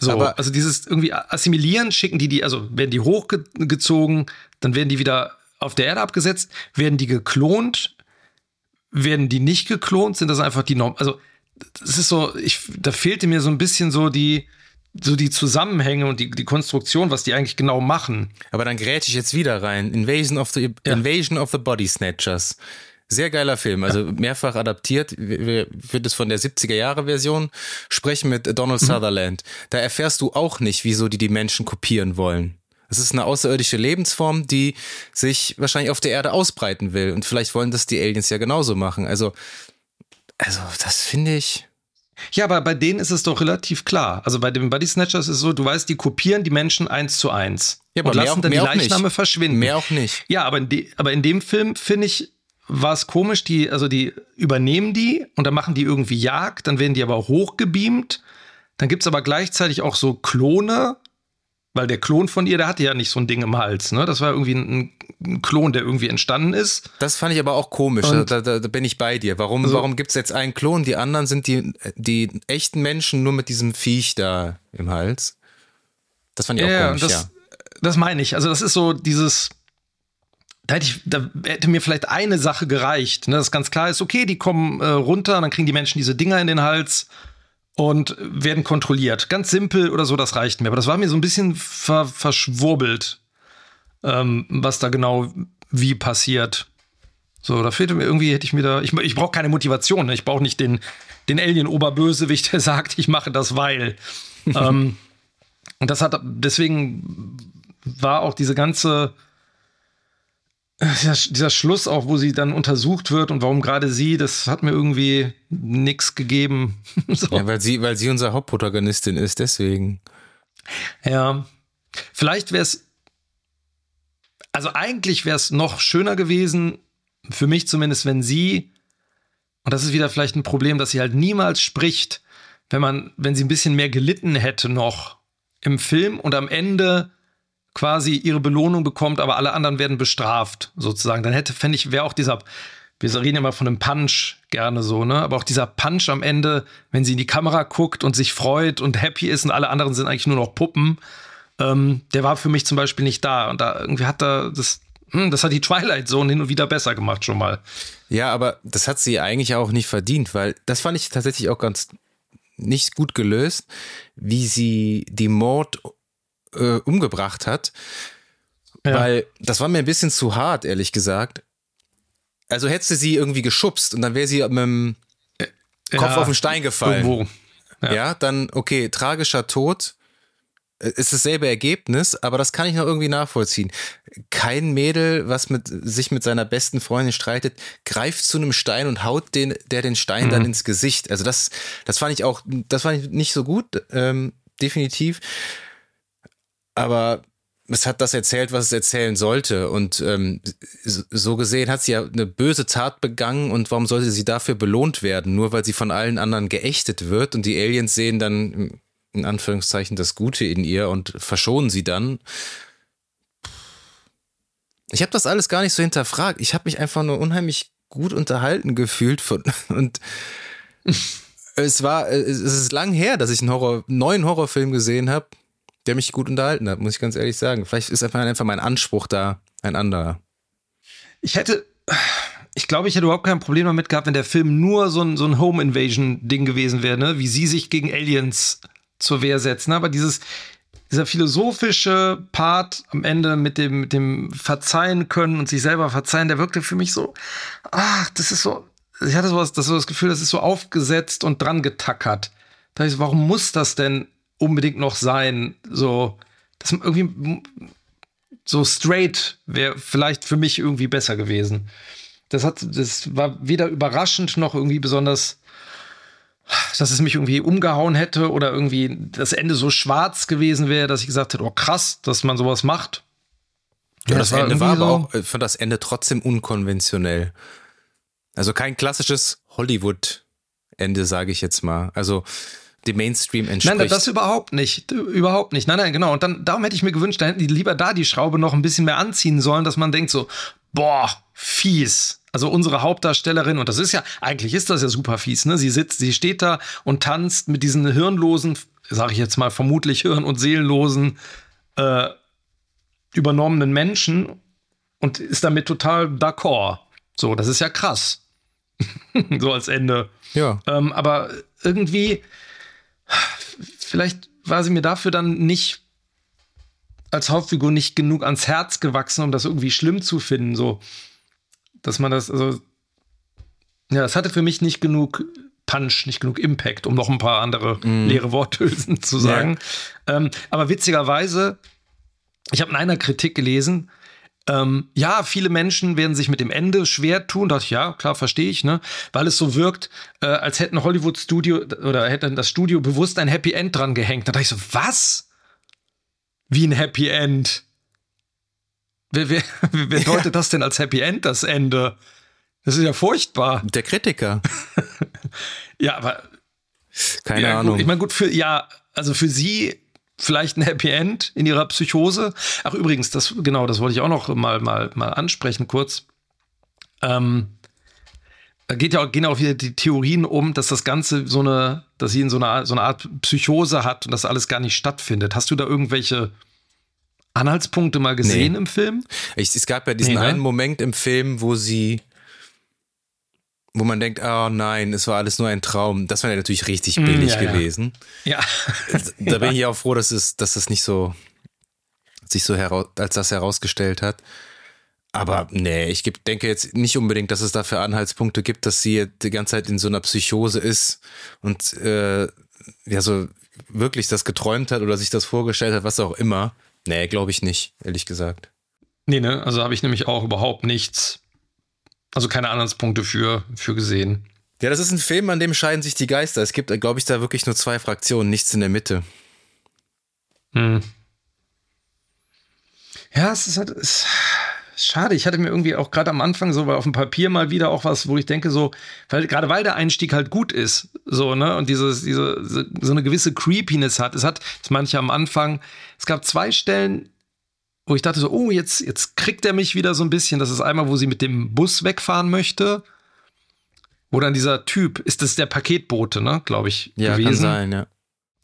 So, Aber also dieses irgendwie assimilieren, schicken die die, also werden die hochgezogen, dann werden die wieder auf der Erde abgesetzt, werden die geklont, werden die nicht geklont, sind das einfach die Norm, also das ist so, ich, da fehlte mir so ein bisschen so die, so die Zusammenhänge und die, die Konstruktion, was die eigentlich genau machen. Aber dann grätsche ich jetzt wieder rein. Invasion of the, ja. Invasion of the Body Snatchers. Sehr geiler Film, also mehrfach adaptiert. Wir wird es von der 70er Jahre Version sprechen mit Donald mhm. Sutherland. Da erfährst du auch nicht, wieso die die Menschen kopieren wollen. Es ist eine außerirdische Lebensform, die sich wahrscheinlich auf der Erde ausbreiten will. Und vielleicht wollen das die Aliens ja genauso machen. Also, also das finde ich. Ja, aber bei denen ist es doch relativ klar. Also bei den Body Snatchers ist es so, du weißt, die kopieren die Menschen eins zu eins. Ja, aber und lassen auch, dann die Leichname verschwinden. Mehr auch nicht. Ja, aber in, de, aber in dem Film finde ich, war es komisch, die, also die übernehmen die und dann machen die irgendwie Jagd, dann werden die aber hochgebeamt. Dann gibt es aber gleichzeitig auch so Klone, weil der Klon von ihr, der hatte ja nicht so ein Ding im Hals, ne? Das war irgendwie ein, ein Klon, der irgendwie entstanden ist. Das fand ich aber auch komisch. Da, da, da, bin ich bei dir. Warum, also, warum gibt es jetzt einen Klon? Die anderen sind die, die echten Menschen nur mit diesem Viech da im Hals. Das fand ich ja, auch komisch, das, ja. Das meine ich. Also, das ist so dieses. Da hätte, ich, da hätte mir vielleicht eine Sache gereicht, ne? Das ganz klar ist, okay, die kommen äh, runter, dann kriegen die Menschen diese Dinger in den Hals und werden kontrolliert. Ganz simpel oder so, das reicht mir. Aber das war mir so ein bisschen ver verschwurbelt, ähm, was da genau wie passiert. So, da fehlte mir irgendwie, hätte ich mir da, ich, ich brauche keine Motivation, ne? ich brauche nicht den, den Alien-Oberbösewicht, der sagt, ich mache das, weil. ähm, und das hat, deswegen war auch diese ganze dieser, Schluss auch, wo sie dann untersucht wird und warum gerade sie, das hat mir irgendwie nichts gegeben. so. Ja, weil sie, weil sie unsere Hauptprotagonistin ist, deswegen. Ja, vielleicht wäre es, also eigentlich wäre es noch schöner gewesen, für mich zumindest, wenn sie, und das ist wieder vielleicht ein Problem, dass sie halt niemals spricht, wenn man, wenn sie ein bisschen mehr gelitten hätte noch im Film und am Ende quasi ihre Belohnung bekommt, aber alle anderen werden bestraft, sozusagen. Dann hätte, fände ich, wäre auch dieser, wir reden immer von einem Punch gerne so, ne? Aber auch dieser Punch am Ende, wenn sie in die Kamera guckt und sich freut und happy ist und alle anderen sind eigentlich nur noch Puppen, ähm, der war für mich zum Beispiel nicht da. Und da irgendwie hat da das, hm, das hat die Twilight Zone hin und wieder besser gemacht schon mal. Ja, aber das hat sie eigentlich auch nicht verdient, weil das fand ich tatsächlich auch ganz nicht gut gelöst, wie sie die Mord äh, umgebracht hat. Ja. Weil das war mir ein bisschen zu hart, ehrlich gesagt. Also hättest du sie irgendwie geschubst und dann wäre sie mit dem Kopf ja, auf den Stein gefallen. Irgendwo. Ja. ja, dann, okay, tragischer Tod äh, ist dasselbe Ergebnis, aber das kann ich noch irgendwie nachvollziehen. Kein Mädel, was mit sich mit seiner besten Freundin streitet, greift zu einem Stein und haut den, der den Stein mhm. dann ins Gesicht. Also das, das fand ich auch, das fand ich nicht so gut, ähm, definitiv. Aber es hat das erzählt, was es erzählen sollte. Und ähm, so gesehen hat sie ja eine böse Tat begangen und warum sollte sie dafür belohnt werden? Nur weil sie von allen anderen geächtet wird und die Aliens sehen dann in Anführungszeichen das Gute in ihr und verschonen sie dann. Ich habe das alles gar nicht so hinterfragt. Ich habe mich einfach nur unheimlich gut unterhalten gefühlt von, und es war, es ist lang her, dass ich einen Horror, neuen Horrorfilm gesehen habe, der mich gut unterhalten hat, muss ich ganz ehrlich sagen. Vielleicht ist einfach, einfach mein Anspruch da ein anderer. Ich hätte, ich glaube, ich hätte überhaupt kein Problem damit gehabt, wenn der Film nur so ein, so ein Home Invasion Ding gewesen wäre, ne? wie sie sich gegen Aliens zur Wehr setzen. Aber dieses, dieser philosophische Part am Ende mit dem, mit dem Verzeihen können und sich selber verzeihen, der wirkte für mich so, ach, das ist so, ich hatte sowas, das, so das Gefühl, das ist so aufgesetzt und dran getackert. Da ich, warum muss das denn unbedingt noch sein? So, das irgendwie so straight wäre vielleicht für mich irgendwie besser gewesen. Das hat, das war weder überraschend noch irgendwie besonders dass es mich irgendwie umgehauen hätte oder irgendwie das Ende so schwarz gewesen wäre, dass ich gesagt hätte, oh krass, dass man sowas macht. Ja, das, das Ende war aber auch für das Ende trotzdem unkonventionell. Also kein klassisches Hollywood-Ende, sage ich jetzt mal. Also dem Mainstream entspricht. Nein, das überhaupt nicht. Überhaupt nicht. Nein, nein, genau. Und dann, darum hätte ich mir gewünscht, da hätten die lieber da die Schraube noch ein bisschen mehr anziehen sollen, dass man denkt so, boah, fies. Also unsere Hauptdarstellerin, und das ist ja, eigentlich ist das ja super fies, ne? Sie sitzt, sie steht da und tanzt mit diesen hirnlosen, sage ich jetzt mal, vermutlich hirn- und seelenlosen, äh, übernommenen Menschen und ist damit total d'accord. So, das ist ja krass. so als Ende. Ja. Ähm, aber irgendwie, vielleicht war sie mir dafür dann nicht als Hauptfigur nicht genug ans Herz gewachsen, um das irgendwie schlimm zu finden. So, dass man das, also, ja, es hatte für mich nicht genug Punch, nicht genug Impact, um noch ein paar andere mm. leere Worthülsen zu sagen. Ja. Ähm, aber witzigerweise, ich habe in einer Kritik gelesen, ähm, ja, viele Menschen werden sich mit dem Ende schwer tun. Da dachte ich, ja, klar, verstehe ich, ne? Weil es so wirkt, äh, als hätten Hollywood Studio oder hätte das Studio bewusst ein Happy End dran gehängt. Da dachte ich so, was? Wie ein Happy End? Wer, wer, wer deutet ja. das denn als Happy End, das Ende? Das ist ja furchtbar. Der Kritiker. ja, aber. Keine ja, Ahnung. Gut, ich meine, gut, für, ja, also für sie vielleicht ein Happy End in ihrer Psychose. Ach, übrigens, das, genau, das wollte ich auch noch mal, mal, mal ansprechen, kurz. Ähm, da geht ja auch, gehen auch wieder die Theorien um, dass das Ganze so eine, dass sie in so einer so eine Art Psychose hat und das alles gar nicht stattfindet. Hast du da irgendwelche Anhaltspunkte mal gesehen nee. im Film? Ich, es gab ja diesen nee, ne? einen Moment im Film, wo sie, wo man denkt, oh nein, es war alles nur ein Traum. Das wäre natürlich richtig mm, billig ja, gewesen. Ja. da bin ich auch froh, dass es, dass es nicht so sich so heraus, als das herausgestellt hat. Aber nee, ich denke jetzt nicht unbedingt, dass es dafür Anhaltspunkte gibt, dass sie die ganze Zeit in so einer Psychose ist und äh, ja so wirklich das geträumt hat oder sich das vorgestellt hat, was auch immer. Nee, glaube ich nicht, ehrlich gesagt. Nee, ne? Also habe ich nämlich auch überhaupt nichts, also keine Anhaltspunkte für, für gesehen. Ja, das ist ein Film, an dem scheiden sich die Geister. Es gibt, glaube ich, da wirklich nur zwei Fraktionen, nichts in der Mitte. Hm. Ja, es ist halt. Es schade. Ich hatte mir irgendwie auch gerade am Anfang so auf dem Papier mal wieder auch was, wo ich denke, so, weil, gerade weil der Einstieg halt gut ist, so, ne, und dieses, diese, so eine gewisse Creepiness hat. Es hat, das manche am Anfang, es gab zwei Stellen, wo ich dachte so, oh, jetzt, jetzt kriegt er mich wieder so ein bisschen. Das ist einmal, wo sie mit dem Bus wegfahren möchte. Wo dann dieser Typ, ist das der Paketbote, ne, glaube ich, ja, gewesen. Kann sein, ja.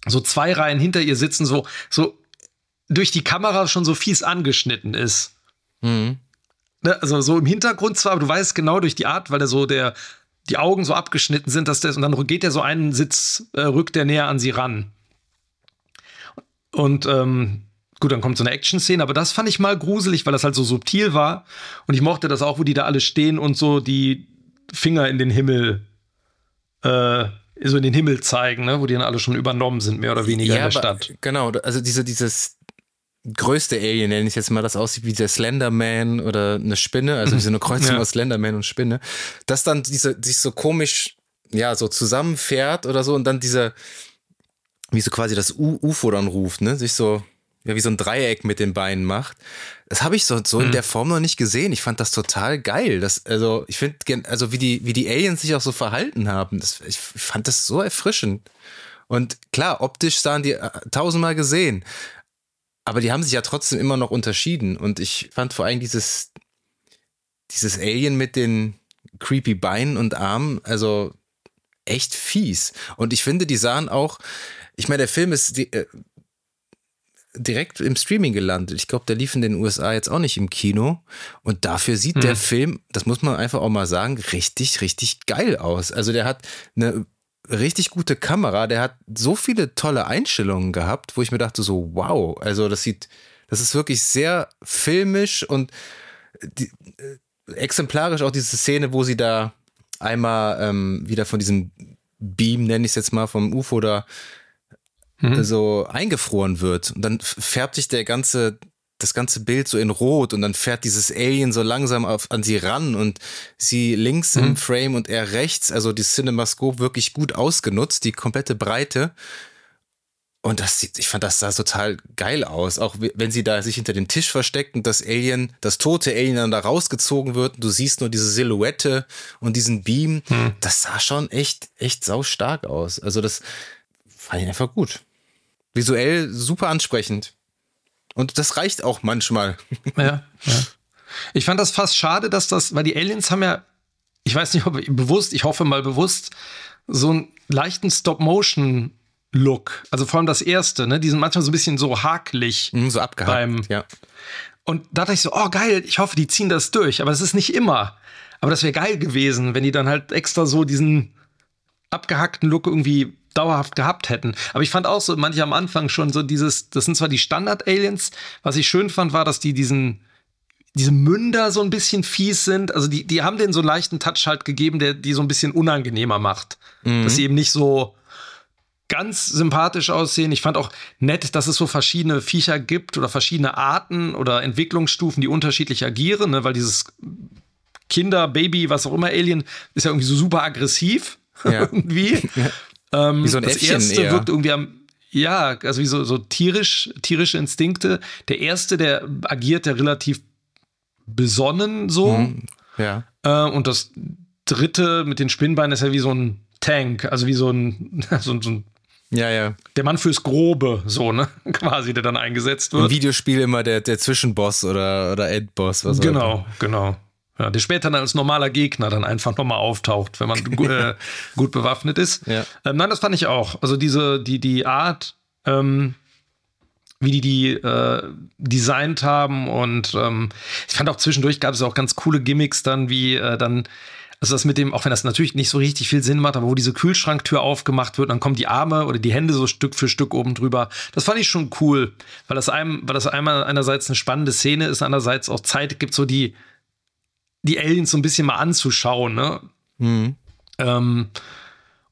So zwei Reihen hinter ihr sitzen, so, so durch die Kamera schon so fies angeschnitten ist. Mhm. ne, also so im Hintergrund zwar, aber du weißt genau durch die Art, weil der so der, die Augen so abgeschnitten sind, dass der, und dann geht der so einen Sitz, äh, rückt der näher an sie ran. Und ähm, gut, dann kommt so eine Action-Szene, aber das fand ich mal gruselig, weil das halt so subtil war. Und ich mochte das auch, wo die da alle stehen und so die Finger in den Himmel, äh, so in den Himmel zeigen, ne? wo die dann alle schon übernommen sind, mehr oder weniger ja, in der aber, Stadt. Genau, also diese, dieses größte Alien, nenne ich jetzt mal, das aussieht wie der Slenderman oder eine Spinne, also wie so eine Kreuzung Ja. aus Slenderman und Spinne, das dann diese, sich so komisch, ja, so zusammenfährt oder so und dann dieser, wie so quasi das U UFO dann ruft, ne, sich so, ja, wie so ein Dreieck mit den Beinen macht. Das habe ich so, so in der Form noch nicht gesehen. Ich fand das total geil. Das, also, ich finde, also wie die, wie die Aliens sich auch so verhalten haben, das, ich fand das so erfrischend. Und klar, optisch sahen die äh, tausendmal gesehen. Aber die haben sich ja trotzdem immer noch unterschieden. Und ich fand vor allem dieses, dieses Alien mit den creepy Beinen und Armen, also echt fies. Und ich finde, die sahen auch, ich meine, der Film ist di äh, direkt im Streaming gelandet. Ich glaube, der lief in den USA jetzt auch nicht im Kino. Und dafür sieht der Film, das muss man einfach auch mal sagen, richtig, richtig geil aus. Also der hat eine richtig gute Kamera, der hat so viele tolle Einstellungen gehabt, wo ich mir dachte so, wow, also das sieht, das ist wirklich sehr filmisch und die, äh, exemplarisch auch diese Szene, wo sie da einmal ähm, wieder von diesem Beam, nenne ich es jetzt mal, vom UFO da so eingefroren wird. Und dann färbt sich der ganze, das ganze Bild so in Rot und dann fährt dieses Alien so langsam auf, an sie ran und sie links im Frame und er rechts, also die CinemaScope wirklich gut ausgenutzt, die komplette Breite. Und das sieht, ich fand, das sah total geil aus. Auch we- wenn sie da sich hinter dem Tisch versteckt und das Alien, das tote Alien dann da rausgezogen wird und du siehst nur diese Silhouette und diesen Beam. Das sah schon echt, echt sau stark aus. Also das fand ich einfach gut. Visuell super ansprechend. Und das reicht auch manchmal. Ja, ja. Ich fand das fast schade, dass das, weil die Aliens haben ja, ich weiß nicht, ob bewusst, ich hoffe mal bewusst, so einen leichten Stop-Motion-Look. Also vor allem das erste, ne? Die sind manchmal so ein bisschen so hakelig. Hm, So abgehakt. Beim- ja. Und da dachte ich so, oh geil, ich hoffe, die ziehen das durch. Aber es ist nicht immer. Aber das wäre geil gewesen, wenn die dann halt extra so diesen abgehackten Look irgendwie dauerhaft gehabt hätten. Aber ich fand auch so, manche am Anfang schon so dieses, das sind zwar die Standard-Aliens, was ich schön fand, war, dass die diesen, diese Münder so ein bisschen fies sind. Also die, die haben denen so einen leichten Touch halt gegeben, der die so ein bisschen unangenehmer macht. Dass sie eben nicht so ganz sympathisch aussehen. Ich fand auch nett, dass es so verschiedene Viecher gibt oder verschiedene Arten oder Entwicklungsstufen, die unterschiedlich agieren, ne? weil dieses Kinder, Baby, was auch immer, Alien ist ja irgendwie so super aggressiv Ja. irgendwie. Ähm, Wie so ein das Äffchen erste eher. wirkt irgendwie am ja, also wie so, so tierisch, tierische Instinkte. Der erste, der agiert ja relativ besonnen so. Mhm. Ja. Äh, und das dritte mit den Spinnbeinen ist ja wie so ein Tank, also wie so ein, so, ein- so ein Ja, ja. der Mann fürs Grobe, so, ne? Quasi, der dann eingesetzt Im wird. Videospiel immer der, der Zwischenboss oder, oder Endboss. Was auch immer. Genau, genau. Ja, der später dann als normaler Gegner dann einfach nochmal auftaucht, wenn man äh, gut bewaffnet ist. Ja. Ähm, nein, das fand ich auch. Also diese, die, die Art, ähm, wie die die äh, designt haben und ähm, ich fand auch zwischendurch gab es auch ganz coole Gimmicks dann, wie äh, dann also das mit dem, auch wenn das natürlich nicht so richtig viel Sinn macht, aber wo diese Kühlschranktür aufgemacht wird, dann kommen die Arme oder die Hände so Stück für Stück oben drüber. Das fand ich schon cool, weil das einem, weil das einmal einerseits eine spannende Szene ist, andererseits auch Zeit gibt, so die, die Aliens so ein bisschen mal anzuschauen, ne? Mhm. Ähm,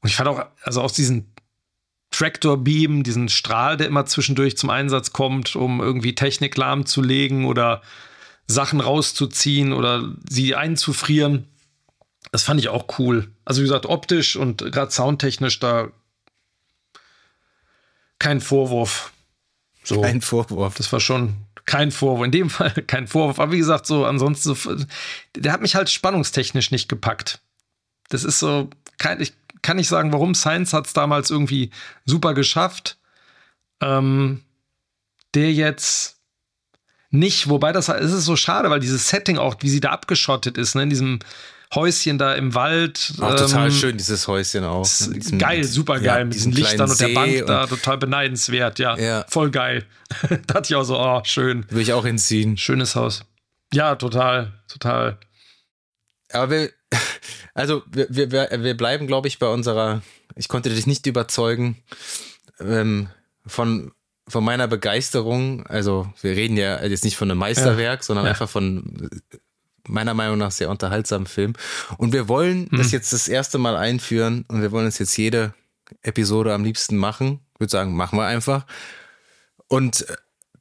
und ich fand auch, also aus diesen Tractor Beam, diesen Strahl, der immer zwischendurch zum Einsatz kommt, um irgendwie Technik lahmzulegen oder Sachen rauszuziehen oder sie einzufrieren. Das fand ich auch cool. Also wie gesagt, optisch und gerade soundtechnisch da kein Vorwurf. So. Ein Vorwurf. Das war schon kein Vorwurf. In dem Fall kein Vorwurf. Aber wie gesagt, so ansonsten, so, der hat mich halt spannungstechnisch nicht gepackt. Das ist so, kein, ich kann nicht sagen, warum. Science hat es damals irgendwie super geschafft. Ähm, der jetzt nicht, wobei das es ist so schade, weil dieses Setting auch, wie sie da abgeschottet ist, ne, in diesem Häuschen da im Wald. Auch total ähm, schön, dieses Häuschen auch. diesem- geil, super geil, ja, mit diesen Lichtern und der Bank da, und total beneidenswert, ja. Ja. Voll geil. da hatte ich auch so, oh, schön. Will ich auch hinziehen. Schönes Haus. Ja, total, total. Aber wir, also wir, wir, wir bleiben, glaube ich, bei unserer, ich konnte dich nicht überzeugen ähm, von, von meiner Begeisterung. Also wir reden ja jetzt nicht von einem Meisterwerk, ja. sondern ja. einfach von meiner Meinung nach sehr unterhaltsamen Film. Und wir wollen hm. das jetzt das erste Mal einführen und wir wollen es jetzt jede Episode am liebsten machen. Ich würde sagen, machen wir einfach. Und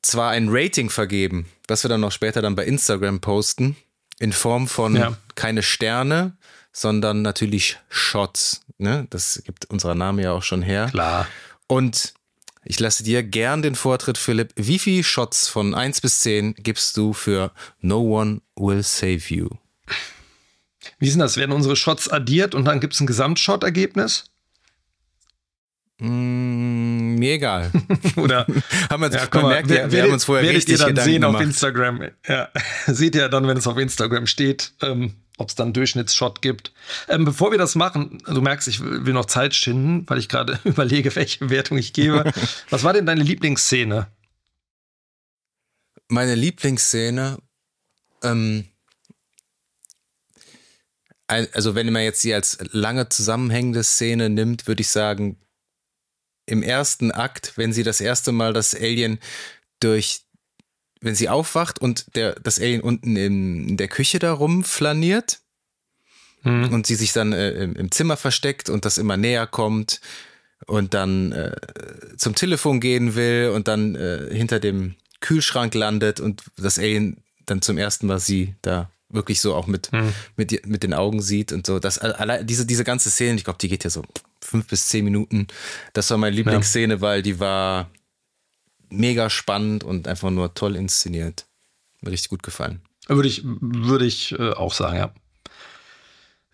zwar ein Rating vergeben, was wir dann noch später dann bei Instagram posten, in Form von ja. keine Sterne, sondern natürlich Shots. Ne? Das gibt unser Name ja auch schon her. Klar. Und ich lasse dir gern den Vortritt, Philipp. Wie viele Shots von 1 bis 10 gibst du für No One Will Save You? Wie sind das? Werden unsere Shots addiert und dann gibt es ein Gesamtshot-Ergebnis? Mm, mir egal. Oder haben wir, ja, komm mal, merkt, wir, wir haben uns vorher werdet richtig ihr dann Gedanken sehen gemacht. auf Instagram. Ja, seht ihr dann, wenn es auf Instagram steht, ähm, ob es dann Durchschnittsshot gibt. Ähm, bevor wir das machen, du merkst, ich will noch Zeit schinden, weil ich gerade überlege, welche Wertung ich gebe. Was war denn deine Lieblingsszene? Meine Lieblingsszene, ähm, also wenn man jetzt sie als lange zusammenhängende Szene nimmt, würde ich sagen, im ersten Akt, wenn sie das erste Mal das Alien durch, wenn sie aufwacht und der, das Alien unten in, der Küche da rumflaniert mhm. und sie sich dann äh, im, im, Zimmer versteckt und das immer näher kommt und dann äh, zum Telefon gehen will und dann äh, hinter dem Kühlschrank landet und das Alien dann zum ersten Mal sie da wirklich so auch mit, mhm. mit, mit den Augen sieht und so. Das, diese, diese ganze Szene, ich glaube, die geht ja so fünf bis zehn Minuten. Das war meine Lieblingsszene, ja. weil die war mega spannend und einfach nur toll inszeniert. Mir richtig gut gefallen. Würde ich, würde ich äh, auch sagen, ja.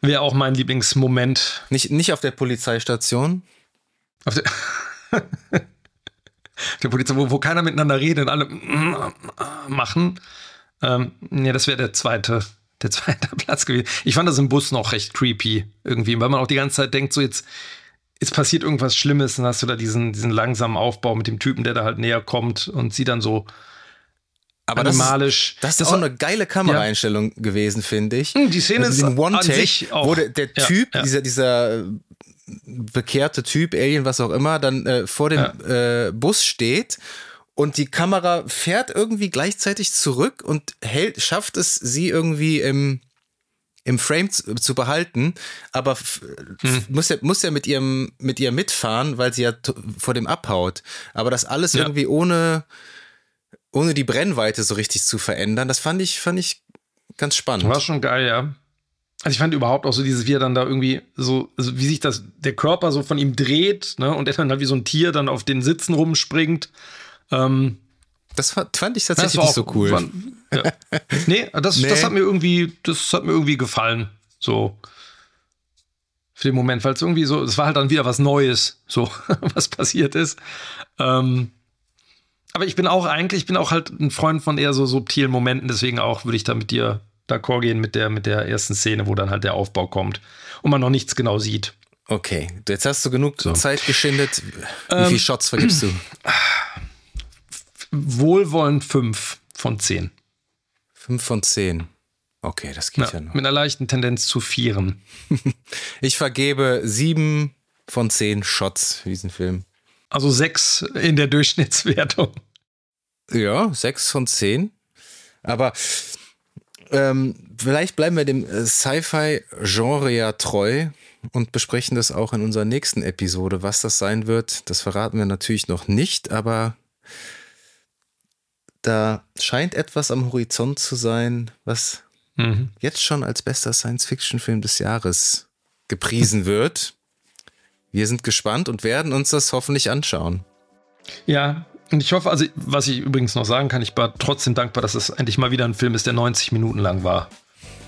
Wäre auch mein Lieblingsmoment. Nicht, nicht auf der Polizeistation. Auf der, der Polizei, wo, wo keiner miteinander redet und alle machen. Ähm, nee, das wäre der zweite, der zweite Platz gewesen. Ich fand das im Bus noch recht creepy irgendwie, weil man auch die ganze Zeit denkt, so jetzt, jetzt passiert irgendwas Schlimmes, dann hast du da diesen, diesen langsamen Aufbau mit dem Typen, der da halt näher kommt und sie dann so aber animalisch. Das ist, das ist auch eine geile Kameraeinstellung ja. gewesen, finde ich. Hm, die Szene also ist One Take, wo der, der ja, Typ, ja. dieser, dieser bekehrte Typ, Alien, was auch immer, dann äh, vor dem äh, Bus steht und die Kamera fährt irgendwie gleichzeitig zurück und hält, schafft es, sie irgendwie im, im Frame zu, zu behalten, aber hm. muss ja, muss ja mit ihrem, mit ihr mitfahren, weil sie ja vor dem abhaut. Aber das alles ja. irgendwie ohne, ohne die Brennweite so richtig zu verändern, das fand ich, fand ich ganz spannend. War schon geil, ja. Also ich fand überhaupt auch so dieses, wie er dann da irgendwie so, also wie sich das, der Körper so von ihm dreht, ne, und er dann halt wie so ein Tier dann auf den Sitzen rumspringt. Ähm, das fand ich tatsächlich nicht so cool. War, ja. nee, das, nee. das hat mir irgendwie, das hat mir irgendwie gefallen. So. Für den Moment, weil es irgendwie so, es war halt dann wieder was Neues, so, was passiert ist. Ähm, aber ich bin auch eigentlich, ich bin auch halt ein Freund von eher so subtilen Momenten, deswegen auch würde ich da mit dir d'accord gehen mit der, mit der ersten Szene, wo dann halt der Aufbau kommt und man noch nichts genau sieht. Okay, jetzt hast du genug so. Zeit geschindet. Wie ähm, viele Shots vergibst du? wohlwollend 5 von 10. 5 von 10. Okay, das geht ja, ja noch. Mit einer leichten Tendenz zu vieren. ich vergebe 7 von 10 Shots für diesen Film. Also 6 in der Durchschnittswertung. Ja, 6 von 10. Aber ähm, vielleicht bleiben wir dem äh, Sci-Fi-Genre ja treu und besprechen das auch in unserer nächsten Episode. Was das sein wird, das verraten wir natürlich noch nicht, aber da scheint etwas am Horizont zu sein, was mhm. jetzt schon als bester Science-Fiction-Film des Jahres gepriesen wird. Wir sind gespannt und werden uns das hoffentlich anschauen. Ja, und ich hoffe, also was ich übrigens noch sagen kann, ich war trotzdem dankbar, dass es endlich mal wieder ein Film ist, der 90 Minuten lang war.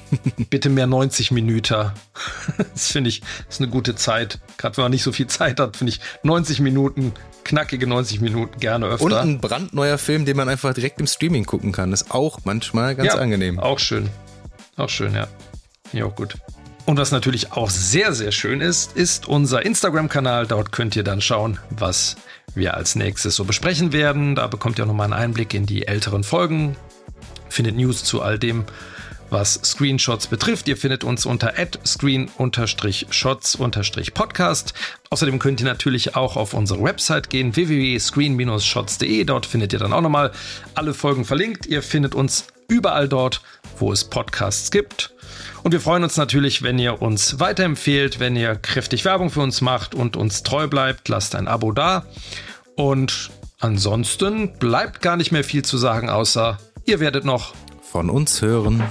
Bitte mehr 90 Minuten. Das finde ich, ist eine gute Zeit. Gerade wenn man nicht so viel Zeit hat, finde ich 90 Minuten, knackige 90 Minuten gerne öfter. Und ein brandneuer Film, den man einfach direkt im Streaming gucken kann, ist auch manchmal ganz ja, angenehm. Auch schön. Auch schön, ja. Ja, auch gut. Und was natürlich auch sehr, sehr schön ist, ist unser Instagram-Kanal. Dort könnt ihr dann schauen, was wir als nächstes so besprechen werden. Da bekommt ihr nochmal einen Einblick in die älteren Folgen findet News zu all dem, was Screenshots betrifft. Ihr findet uns unter screen-shots-podcast. Außerdem könnt ihr natürlich auch auf unsere Website gehen, www.screen-shots.de. Dort findet ihr dann auch nochmal alle Folgen verlinkt. Ihr findet uns überall dort, wo es Podcasts gibt. Und wir freuen uns natürlich, wenn ihr uns weiterempfehlt, wenn ihr kräftig Werbung für uns macht und uns treu bleibt. Lasst ein Abo da. Und ansonsten bleibt gar nicht mehr viel zu sagen, außer ihr werdet noch von uns hören.